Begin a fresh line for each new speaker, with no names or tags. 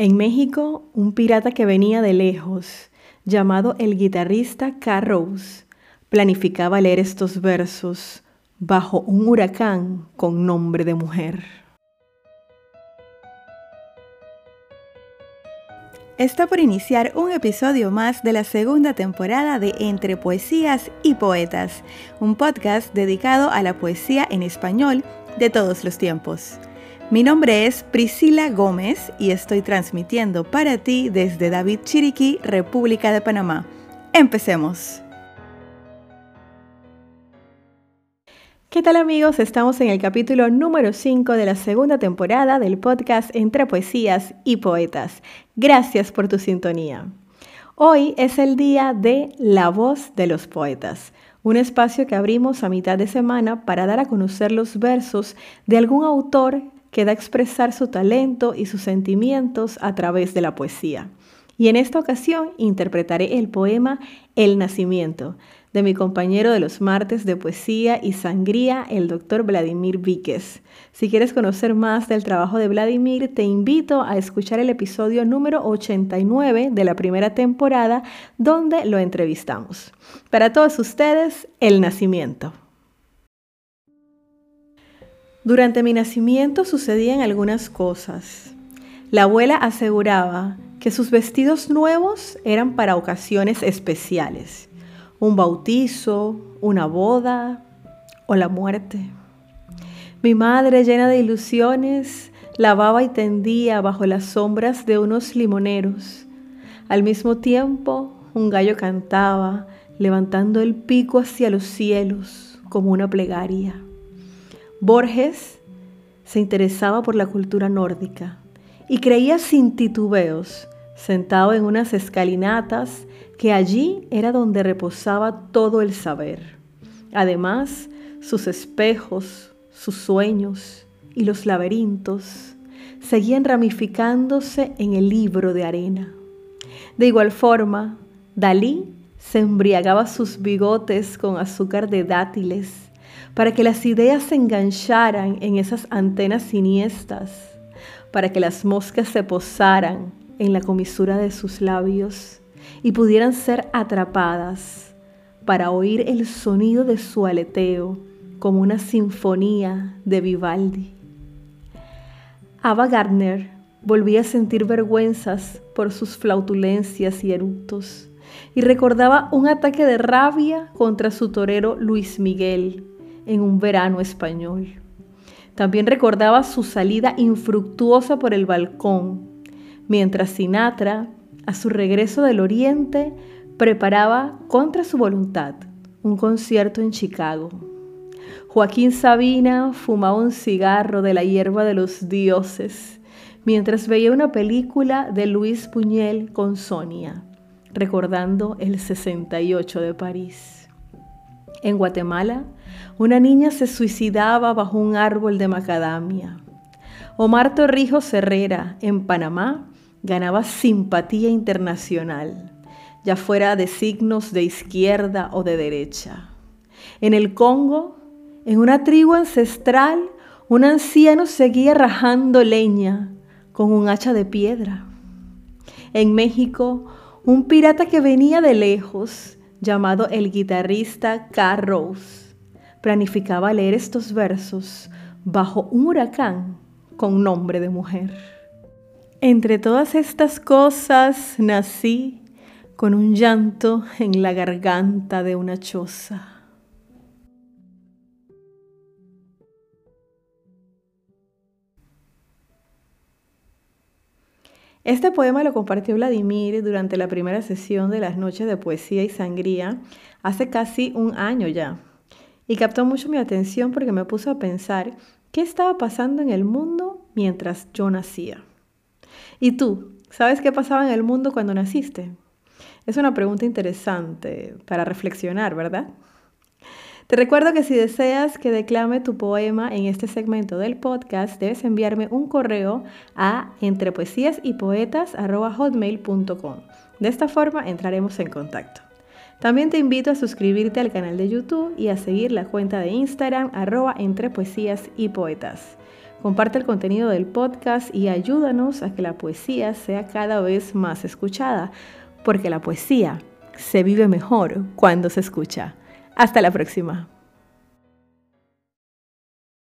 En México, un pirata que venía de lejos, llamado el guitarrista Carros, planificaba leer estos versos bajo un huracán con nombre de mujer. Está por iniciar un episodio más de la segunda temporada de Entre Poesías y Poetas, un podcast dedicado a la poesía en español de todos los tiempos. Mi nombre es Priscila Gómez y estoy transmitiendo para ti desde David Chiriquí, República de Panamá. Empecemos. ¿Qué tal amigos? Estamos en el capítulo número 5 de la segunda temporada del podcast Entre Poesías y Poetas. Gracias por tu sintonía. Hoy es el día de La voz de los poetas, un espacio que abrimos a mitad de semana para dar a conocer los versos de algún autor que da expresar su talento y sus sentimientos a través de la poesía. Y en esta ocasión interpretaré el poema El Nacimiento de mi compañero de los martes de poesía y sangría, el doctor Vladimir Víquez. Si quieres conocer más del trabajo de Vladimir, te invito a escuchar el episodio número 89 de la primera temporada donde lo entrevistamos. Para todos ustedes, El Nacimiento. Durante mi nacimiento sucedían algunas cosas. La abuela aseguraba que sus vestidos nuevos eran para ocasiones especiales, un bautizo, una boda o la muerte. Mi madre, llena de ilusiones, lavaba y tendía bajo las sombras de unos limoneros. Al mismo tiempo, un gallo cantaba, levantando el pico hacia los cielos como una plegaria. Borges se interesaba por la cultura nórdica y creía sin titubeos, sentado en unas escalinatas, que allí era donde reposaba todo el saber. Además, sus espejos, sus sueños y los laberintos seguían ramificándose en el libro de arena. De igual forma, Dalí se embriagaba sus bigotes con azúcar de dátiles para que las ideas se engancharan en esas antenas siniestras, para que las moscas se posaran en la comisura de sus labios y pudieran ser atrapadas para oír el sonido de su aleteo como una sinfonía de Vivaldi. Ava Gardner volvía a sentir vergüenzas por sus flautulencias y eructos y recordaba un ataque de rabia contra su torero Luis Miguel en un verano español. También recordaba su salida infructuosa por el balcón, mientras Sinatra, a su regreso del Oriente, preparaba contra su voluntad un concierto en Chicago. Joaquín Sabina fumaba un cigarro de la hierba de los dioses mientras veía una película de Luis Buñuel con Sonia, recordando el 68 de París. En Guatemala, una niña se suicidaba bajo un árbol de macadamia. Omar Torrijos Herrera, en Panamá, ganaba simpatía internacional, ya fuera de signos de izquierda o de derecha. En el Congo, en una tribu ancestral, un anciano seguía rajando leña con un hacha de piedra. En México, un pirata que venía de lejos, llamado el guitarrista Carros, planificaba leer estos versos bajo un huracán con nombre de mujer. Entre todas estas cosas nací con un llanto en la garganta de una choza. Este poema lo compartió Vladimir durante la primera sesión de las noches de poesía y sangría hace casi un año ya y captó mucho mi atención porque me puso a pensar qué estaba pasando en el mundo mientras yo nacía. ¿Y tú? ¿Sabes qué pasaba en el mundo cuando naciste? Es una pregunta interesante para reflexionar, ¿verdad? Te recuerdo que si deseas que declame tu poema en este segmento del podcast, debes enviarme un correo a entrepoesiasypoetas.com. De esta forma entraremos en contacto. También te invito a suscribirte al canal de YouTube y a seguir la cuenta de Instagram arroba y poetas. Comparte el contenido del podcast y ayúdanos a que la poesía sea cada vez más escuchada, porque la poesía se vive mejor cuando se escucha. Hasta la próxima.